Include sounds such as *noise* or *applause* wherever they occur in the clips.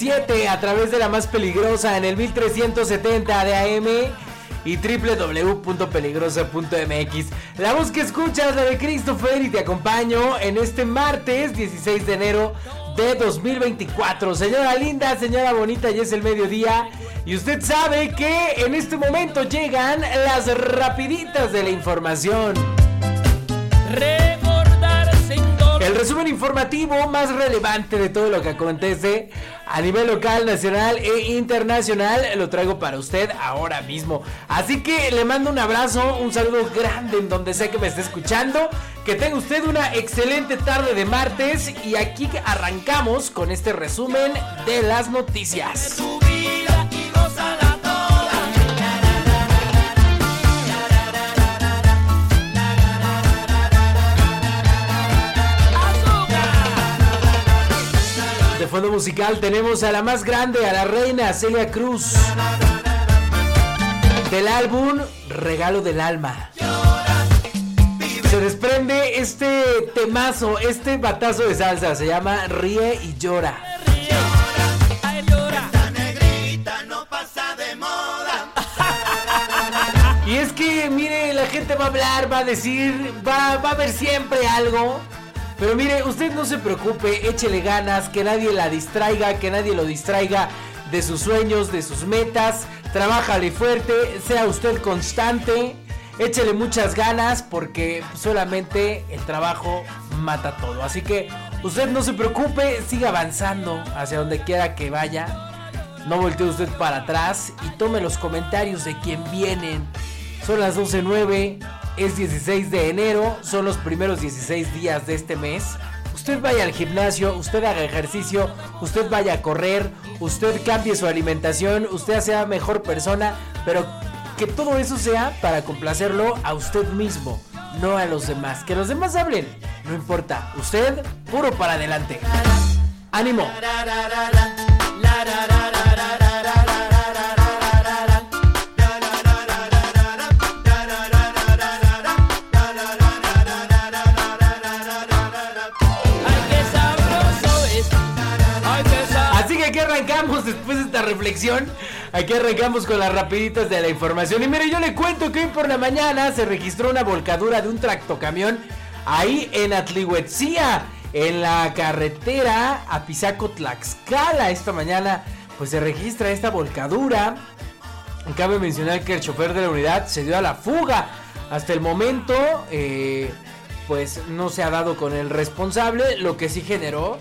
7 a través de la más peligrosa en el 1370 de AM y www.peligrosa.mx. La voz que escuchas, la de Christopher, y te acompaño en este martes 16 de enero de 2024. Señora linda, señora bonita, ya es el mediodía. Y usted sabe que en este momento llegan las rapiditas de la información. Re el resumen informativo más relevante de todo lo que acontece a nivel local, nacional e internacional lo traigo para usted ahora mismo. Así que le mando un abrazo, un saludo grande en donde sea que me esté escuchando. Que tenga usted una excelente tarde de martes y aquí arrancamos con este resumen de las noticias. Fondo musical tenemos a la más grande, a la reina Celia Cruz. Del álbum Regalo del Alma. Se desprende este temazo, este batazo de salsa, se llama Ríe y llora. Y es que, mire, la gente va a hablar, va a decir, va, va a haber siempre algo. Pero mire, usted no se preocupe, échele ganas, que nadie la distraiga, que nadie lo distraiga de sus sueños, de sus metas. Trabájale fuerte, sea usted constante, échele muchas ganas porque solamente el trabajo mata todo. Así que usted no se preocupe, siga avanzando hacia donde quiera que vaya. No voltee usted para atrás y tome los comentarios de quien vienen. Son las 12.09, es 16 de enero, son los primeros 16 días de este mes. Usted vaya al gimnasio, usted haga ejercicio, usted vaya a correr, usted cambie su alimentación, usted sea mejor persona, pero que todo eso sea para complacerlo a usted mismo, no a los demás. Que los demás hablen, no importa, usted puro para adelante. ¡Ánimo! Arrancamos después de esta reflexión. Aquí arrancamos con las rapiditas de la información. Y mire, yo le cuento que hoy por la mañana se registró una volcadura de un tractocamión ahí en Atlihuetzía, en la carretera a Pisaco Tlaxcala. Esta mañana pues se registra esta volcadura. Cabe mencionar que el chofer de la unidad se dio a la fuga. Hasta el momento, eh, pues no se ha dado con el responsable. Lo que sí generó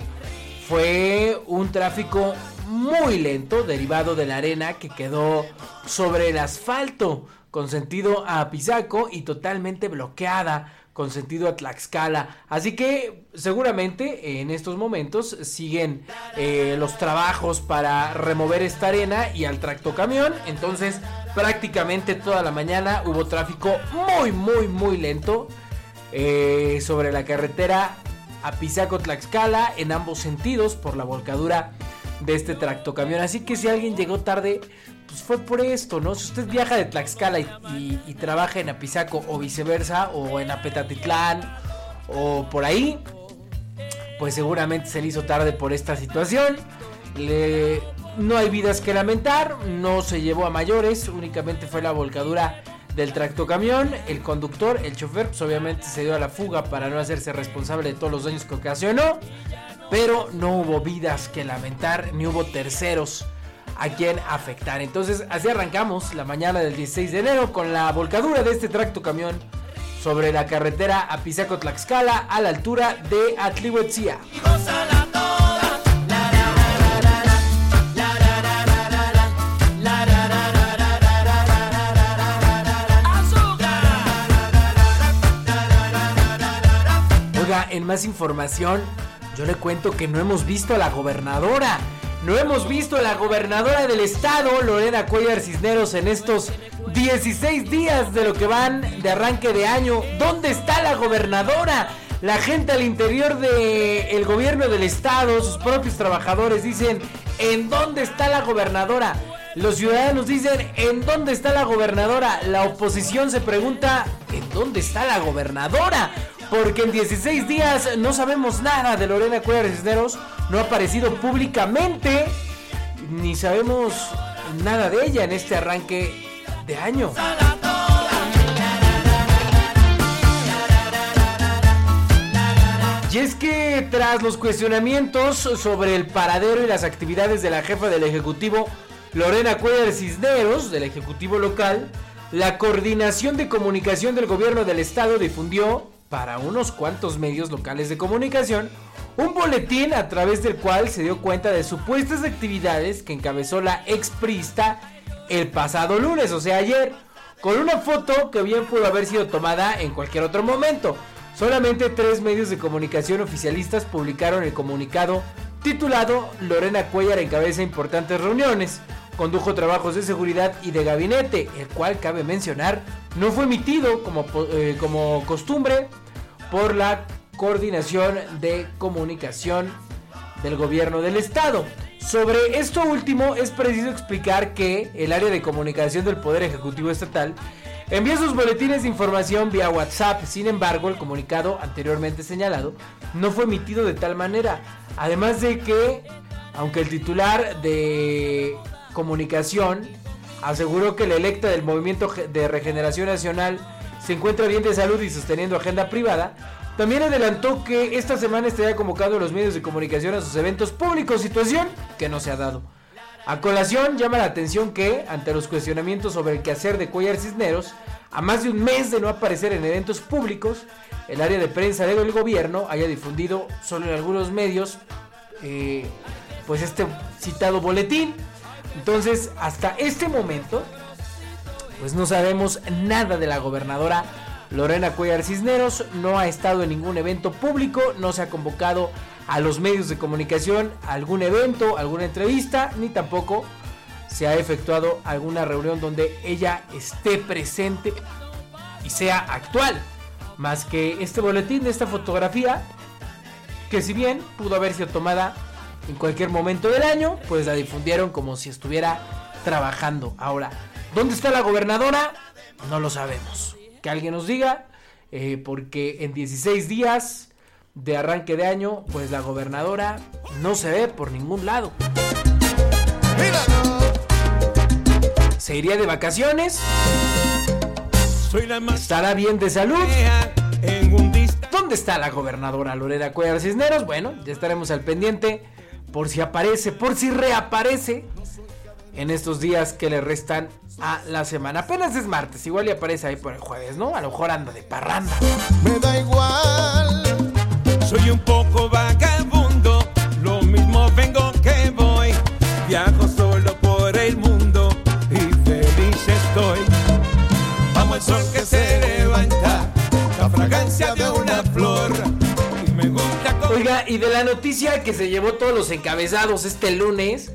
fue un tráfico muy lento derivado de la arena que quedó sobre el asfalto con sentido a Pisaco y totalmente bloqueada con sentido a Tlaxcala. Así que seguramente en estos momentos siguen eh, los trabajos para remover esta arena y al tractocamión. Entonces prácticamente toda la mañana hubo tráfico muy muy muy lento eh, sobre la carretera a Pisaco Tlaxcala en ambos sentidos por la volcadura de este tractocamión. Así que si alguien llegó tarde, pues fue por esto, ¿no? Si usted viaja de Tlaxcala y trabaja en Apizaco o viceversa, o en Apetatitlán, o por ahí, pues seguramente se le hizo tarde por esta situación. Le- no hay vidas que lamentar, no se llevó a mayores, únicamente fue la volcadura del tractocamión. El conductor, el chofer, pues obviamente se dio a la fuga para no hacerse responsable de todos los daños que ocasionó. Pero no hubo vidas que lamentar, ni hubo terceros a quien afectar. Entonces, así arrancamos la mañana del 16 de enero con la volcadura de este tractocamión sobre la carretera a Pisaco Tlaxcala a la altura de Atlihuetzia. En más información, yo le cuento que no hemos visto a la gobernadora. No hemos visto a la gobernadora del estado, Lorena Cuellar Cisneros, en estos 16 días de lo que van de arranque de año. ¿Dónde está la gobernadora? La gente al interior del gobierno del estado, sus propios trabajadores dicen, ¿en dónde está la gobernadora? Los ciudadanos dicen, ¿en dónde está la gobernadora? La oposición se pregunta, ¿en dónde está la gobernadora? Porque en 16 días no sabemos nada de Lorena Cuellar Cisneros, no ha aparecido públicamente, ni sabemos nada de ella en este arranque de año. Y es que tras los cuestionamientos sobre el paradero y las actividades de la jefa del Ejecutivo, Lorena Cuellar Cisneros, del Ejecutivo local, la Coordinación de Comunicación del Gobierno del Estado difundió, para unos cuantos medios locales de comunicación, un boletín a través del cual se dio cuenta de supuestas actividades que encabezó la exprista el pasado lunes, o sea ayer, con una foto que bien pudo haber sido tomada en cualquier otro momento. Solamente tres medios de comunicación oficialistas publicaron el comunicado titulado Lorena Cuellar encabeza importantes reuniones. Condujo trabajos de seguridad y de gabinete, el cual cabe mencionar no fue emitido como, eh, como costumbre por la Coordinación de Comunicación del Gobierno del Estado. Sobre esto último es preciso explicar que el área de comunicación del Poder Ejecutivo Estatal envía sus boletines de información vía WhatsApp. Sin embargo, el comunicado anteriormente señalado no fue emitido de tal manera. Además de que, aunque el titular de comunicación aseguró que la electa del Movimiento de Regeneración Nacional se encuentra bien de salud y sosteniendo agenda privada, también adelantó que esta semana estaría convocado a los medios de comunicación a sus eventos públicos, situación que no se ha dado. A colación llama la atención que, ante los cuestionamientos sobre el quehacer de Cuellar Cisneros, a más de un mes de no aparecer en eventos públicos, el área de prensa del gobierno haya difundido solo en algunos medios eh, pues este citado boletín. Entonces, hasta este momento, pues no sabemos nada de la gobernadora Lorena Cuellar Cisneros no ha estado en ningún evento público, no se ha convocado a los medios de comunicación algún evento, alguna entrevista, ni tampoco se ha efectuado alguna reunión donde ella esté presente y sea actual. Más que este boletín, esta fotografía, que si bien pudo haber sido tomada en cualquier momento del año, pues la difundieron como si estuviera trabajando. Ahora, ¿dónde está la gobernadora? No lo sabemos que alguien nos diga, eh, porque en 16 días de arranque de año, pues la gobernadora no se ve por ningún lado. ¿Se iría de vacaciones? ¿Estará bien de salud? ¿Dónde está la gobernadora Lorena Cuellar Cisneros? Bueno, ya estaremos al pendiente por si aparece, por si reaparece en estos días que le restan a la semana. Apenas es martes, igual y aparece ahí por el jueves, ¿no? A lo mejor anda de parranda. Me da igual, soy un poco vagabundo, y de la noticia que se llevó todos los encabezados este lunes,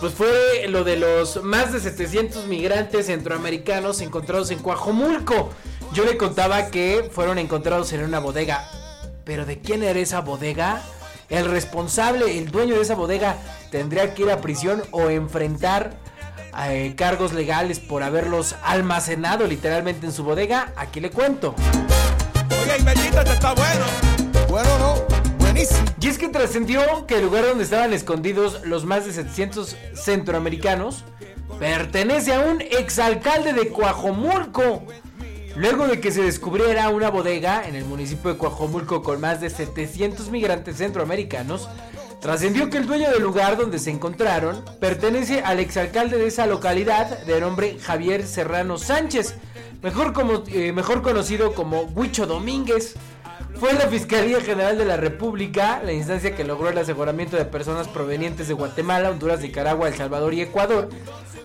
pues fue lo de los más de 700 migrantes centroamericanos encontrados en Coajomulco. Yo le contaba que fueron encontrados en una bodega. Pero ¿de quién era esa bodega? El responsable, el dueño de esa bodega, tendría que ir a prisión o enfrentar eh, cargos legales por haberlos almacenado literalmente en su bodega. Aquí le cuento. Oye, y está bueno. Bueno, no. Y es que trascendió que el lugar donde estaban escondidos los más de 700 centroamericanos pertenece a un exalcalde de Coajomulco. Luego de que se descubriera una bodega en el municipio de Coajomulco con más de 700 migrantes centroamericanos, trascendió que el dueño del lugar donde se encontraron pertenece al exalcalde de esa localidad de nombre Javier Serrano Sánchez, mejor, como, eh, mejor conocido como Huicho Domínguez. Fue la Fiscalía General de la República la instancia que logró el aseguramiento de personas provenientes de Guatemala, Honduras, Nicaragua, El Salvador y Ecuador,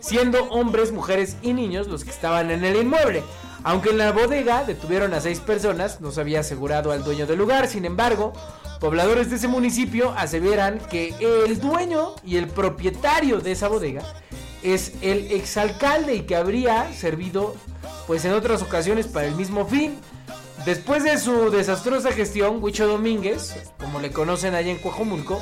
siendo hombres, mujeres y niños los que estaban en el inmueble. Aunque en la bodega detuvieron a seis personas, no se había asegurado al dueño del lugar, sin embargo, pobladores de ese municipio aseveran que el dueño y el propietario de esa bodega es el exalcalde y que habría servido pues en otras ocasiones para el mismo fin. Después de su desastrosa gestión, Huicho Domínguez, como le conocen allá en Coajomulco,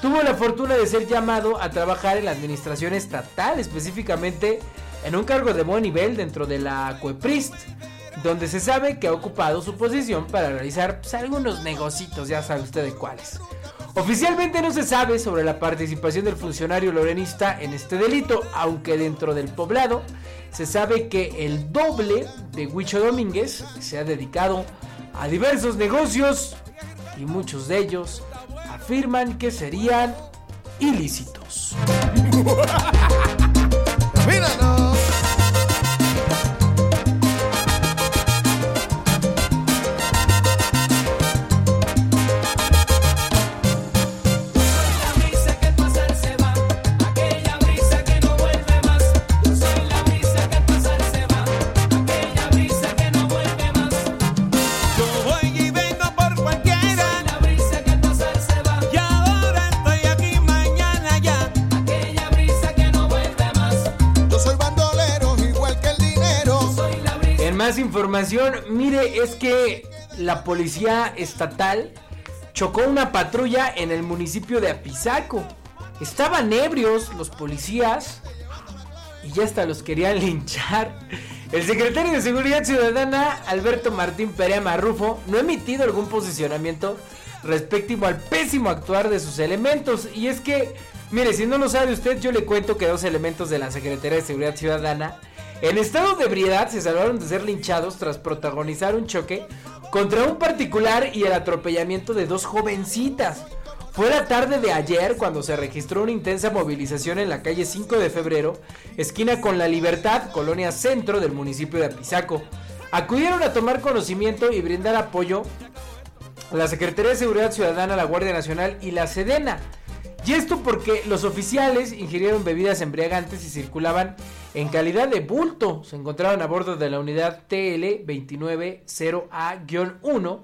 tuvo la fortuna de ser llamado a trabajar en la administración estatal, específicamente en un cargo de buen nivel dentro de la CUEPRIST, donde se sabe que ha ocupado su posición para realizar pues, algunos negocitos, ya sabe usted de cuáles. Oficialmente no se sabe sobre la participación del funcionario lorenista en este delito, aunque dentro del poblado se sabe que el doble de Huicho Domínguez se ha dedicado a diversos negocios y muchos de ellos afirman que serían ilícitos. *laughs* información, mire, es que la policía estatal chocó una patrulla en el municipio de Apizaco. Estaban ebrios los policías y ya hasta los querían *laughs* linchar. El secretario de Seguridad Ciudadana, Alberto Martín Perea Marrufo, no ha emitido algún posicionamiento respectivo al pésimo actuar de sus elementos. Y es que, mire, si no lo sabe usted, yo le cuento que dos elementos de la Secretaría de Seguridad Ciudadana, en estado de ebriedad, se salvaron de ser linchados tras protagonizar un choque contra un particular y el atropellamiento de dos jovencitas. Fue la tarde de ayer cuando se registró una intensa movilización en la calle 5 de febrero, esquina con la Libertad, colonia centro del municipio de Apizaco. Acudieron a tomar conocimiento y brindar apoyo a la Secretaría de Seguridad Ciudadana, la Guardia Nacional y la Sedena. Y esto porque los oficiales ingirieron bebidas embriagantes y circulaban en calidad de bulto. Se encontraban a bordo de la unidad TL 290A-1,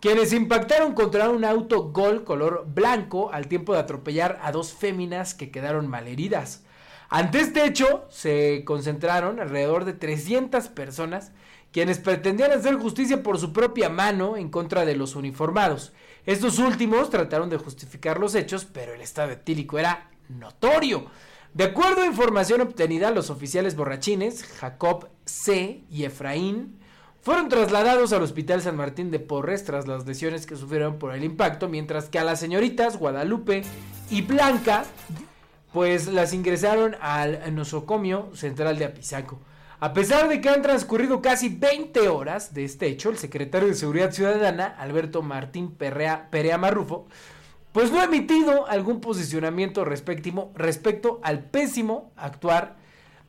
quienes impactaron contra un auto Gol color blanco al tiempo de atropellar a dos féminas que quedaron malheridas. Ante este hecho, se concentraron alrededor de 300 personas quienes pretendían hacer justicia por su propia mano en contra de los uniformados. Estos últimos trataron de justificar los hechos, pero el estado etílico era notorio. De acuerdo a información obtenida, los oficiales borrachines, Jacob C. y Efraín, fueron trasladados al Hospital San Martín de Porres tras las lesiones que sufrieron por el impacto, mientras que a las señoritas Guadalupe y Blanca, pues las ingresaron al nosocomio central de Apizaco. A pesar de que han transcurrido casi 20 horas de este hecho, el secretario de Seguridad Ciudadana, Alberto Martín Perrea, Perea Marrufo, pues no ha emitido algún posicionamiento respectivo respecto al pésimo actuar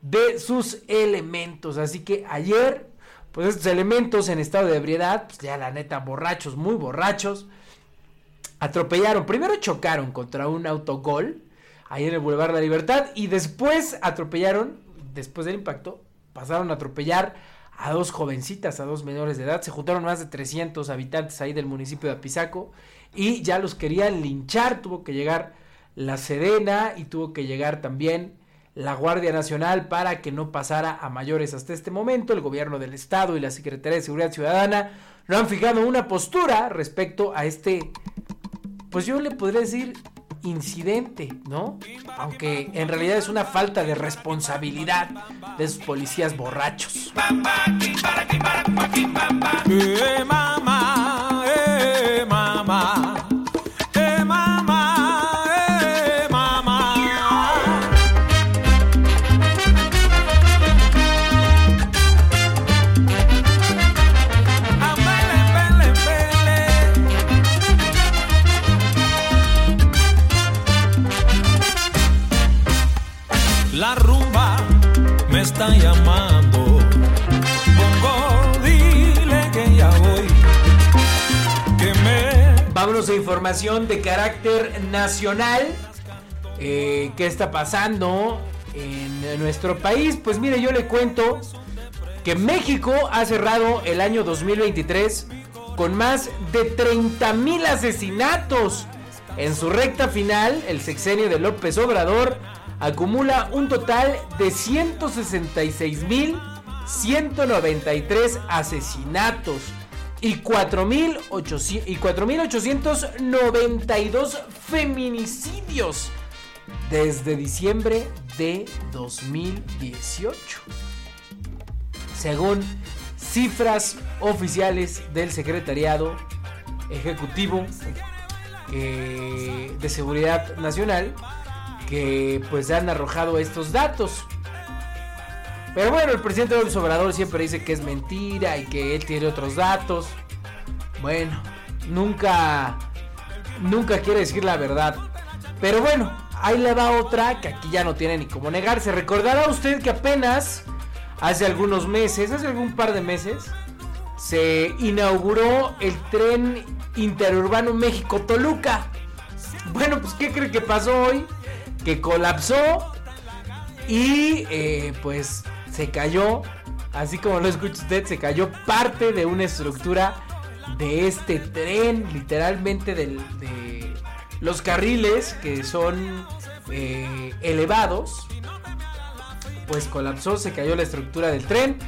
de sus elementos. Así que ayer, pues estos elementos en estado de ebriedad, pues ya la neta, borrachos, muy borrachos, atropellaron, primero chocaron contra un autogol ahí en el Boulevard de la Libertad y después atropellaron, después del impacto, pasaron a atropellar a dos jovencitas, a dos menores de edad. Se juntaron más de 300 habitantes ahí del municipio de Apizaco y ya los querían linchar. Tuvo que llegar la Sedena y tuvo que llegar también la Guardia Nacional para que no pasara a mayores hasta este momento. El gobierno del estado y la Secretaría de Seguridad Ciudadana no han fijado una postura respecto a este, pues yo le podría decir incidente, ¿no? Aunque en realidad es una falta de responsabilidad de esos policías borrachos. Información de carácter nacional. Eh, ¿Qué está pasando en nuestro país? Pues mire, yo le cuento que México ha cerrado el año 2023 con más de 30 mil asesinatos. En su recta final, el sexenio de López Obrador acumula un total de 166 mil 193 asesinatos y 4.800 y 4.892 feminicidios desde diciembre de 2018. Según cifras oficiales del Secretariado Ejecutivo eh, de Seguridad Nacional, que pues han arrojado estos datos. Pero bueno, el presidente López Obrador siempre dice que es mentira y que él tiene otros datos. Bueno, nunca, nunca quiere decir la verdad. Pero bueno, ahí le va otra que aquí ya no tiene ni cómo negarse. Recordará usted que apenas hace algunos meses, hace algún par de meses, se inauguró el tren interurbano México-Toluca. Bueno, pues ¿qué cree que pasó hoy? Que colapsó y eh, pues se cayó, así como lo escucha usted, se cayó parte de una estructura de este tren, literalmente de los carriles que son eh, elevados. Pues colapsó, se cayó la estructura del tren.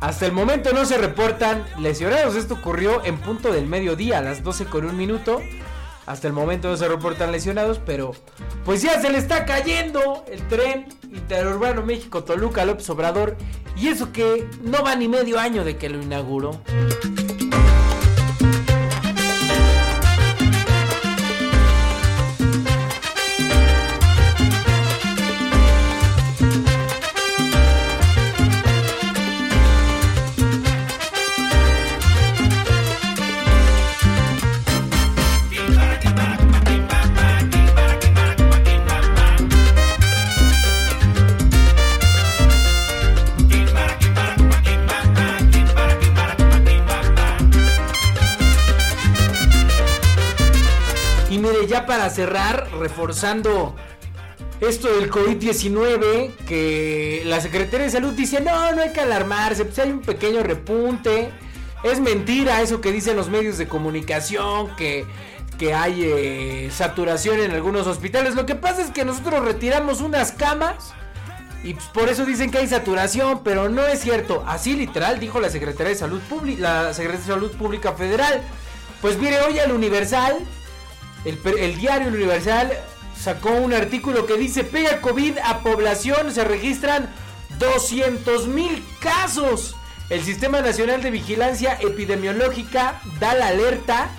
Hasta el momento no se reportan lesionados. Esto ocurrió en punto del mediodía, a las 12 con un minuto. Hasta el momento no se reportan lesionados, pero pues ya se le está cayendo el tren interurbano México Toluca López Obrador. Y eso que no va ni medio año de que lo inauguró. Cerrar, reforzando esto del COVID-19, que la Secretaría de Salud dice, no, no hay que alarmarse, pues hay un pequeño repunte. Es mentira eso que dicen los medios de comunicación, que, que hay eh, saturación en algunos hospitales. Lo que pasa es que nosotros retiramos unas camas y pues, por eso dicen que hay saturación, pero no es cierto. Así literal dijo la Secretaría de Salud Pública, la Secretaría de Salud Pública Federal. Pues mire, hoy al Universal el, diario Universal sacó un artículo que dice pega COVID a población, se registran 200 mil casos. El Sistema Nacional de Vigilancia Epidemiológica da la alerta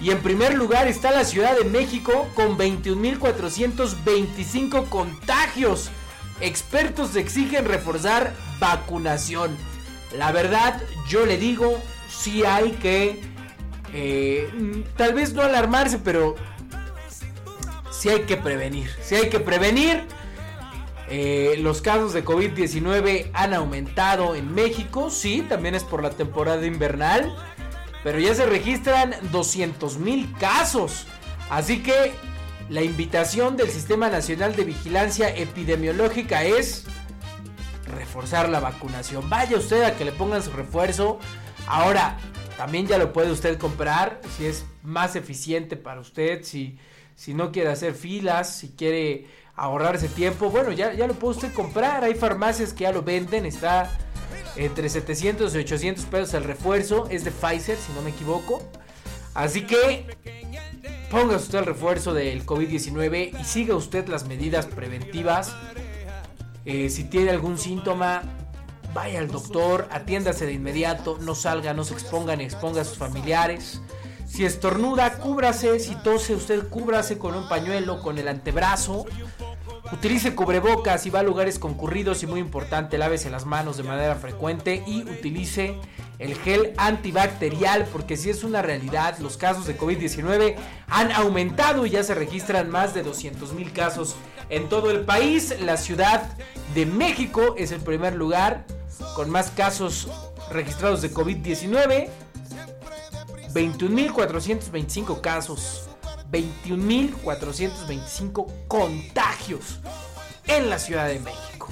y en primer lugar está la Ciudad de México con 21.425 contagios. Expertos exigen reforzar vacunación. La verdad, yo le digo, sí hay que eh, tal vez no alarmarse, pero sí hay que prevenir. Sí hay que prevenir. Eh, los casos de COVID-19 han aumentado en México, sí, también es por la temporada invernal, pero ya se registran 200 mil casos. Así que la invitación del Sistema Nacional de Vigilancia Epidemiológica es reforzar la vacunación. Vaya usted a que le pongan su refuerzo. Ahora, también ya lo puede usted comprar si es más eficiente para usted, si, si no quiere hacer filas, si quiere ahorrarse tiempo. Bueno, ya, ya lo puede usted comprar. Hay farmacias que ya lo venden. Está entre 700 y 800 pesos el refuerzo. Es de Pfizer, si no me equivoco. Así que ponga usted el refuerzo del COVID-19 y siga usted las medidas preventivas. Eh, si tiene algún síntoma, vaya al doctor, atiéndase de inmediato, no salga, no se exponga ni exponga a sus familiares. Si estornuda, cúbrase, si tose, usted cúbrase con un pañuelo, con el antebrazo. Utilice cubrebocas y va a lugares concurridos y muy importante, lávese las manos de manera frecuente y utilice el gel antibacterial porque si es una realidad, los casos de COVID-19 han aumentado y ya se registran más de 200 mil casos en todo el país. La Ciudad de México es el primer lugar con más casos registrados de COVID-19. 21.425 casos. 21.425 contagios en la Ciudad de México.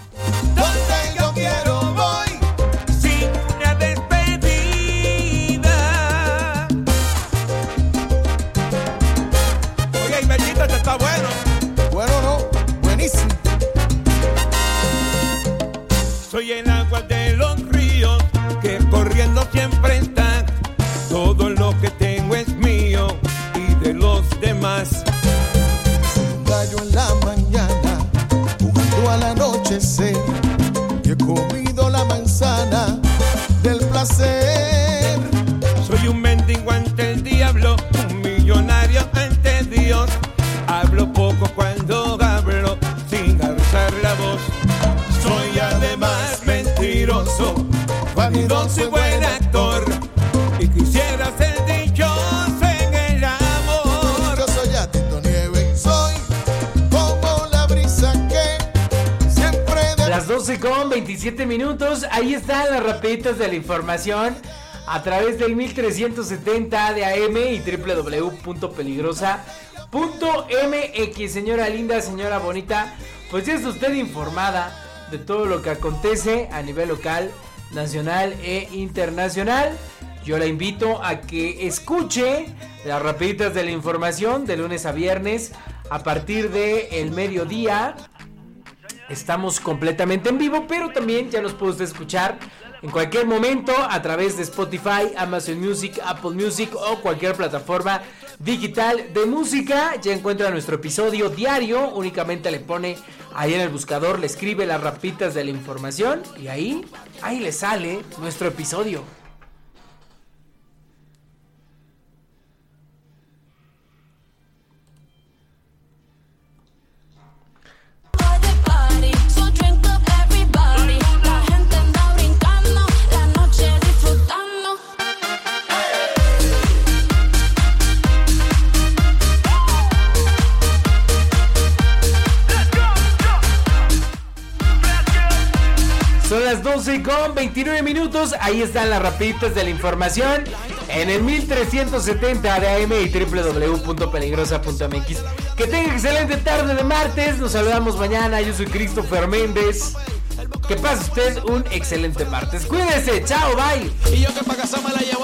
Con 27 minutos. Ahí están las rapiditas de la información a través del 1370 de AM y www.peligrosa.mx. Señora linda, señora bonita, pues ya está usted informada de todo lo que acontece a nivel local, nacional e internacional. Yo la invito a que escuche las rapiditas de la información de lunes a viernes a partir de el mediodía Estamos completamente en vivo, pero también ya nos puede usted escuchar en cualquier momento a través de Spotify, Amazon Music, Apple Music o cualquier plataforma digital de música. Ya encuentra nuestro episodio diario, únicamente le pone ahí en el buscador, le escribe las rapitas de la información y ahí, ahí le sale nuestro episodio. 11 con 29 minutos. Ahí están las rapiditas de la información. En el 1370 de AM y www.peligrosa.mx. Que tengan excelente tarde de martes. Nos saludamos mañana. Yo soy Christopher Méndez. Que pase usted un excelente martes. Cuídese. Chao. Bye. Y yo que para casa me la llevo.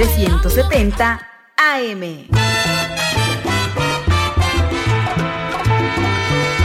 1370 AM.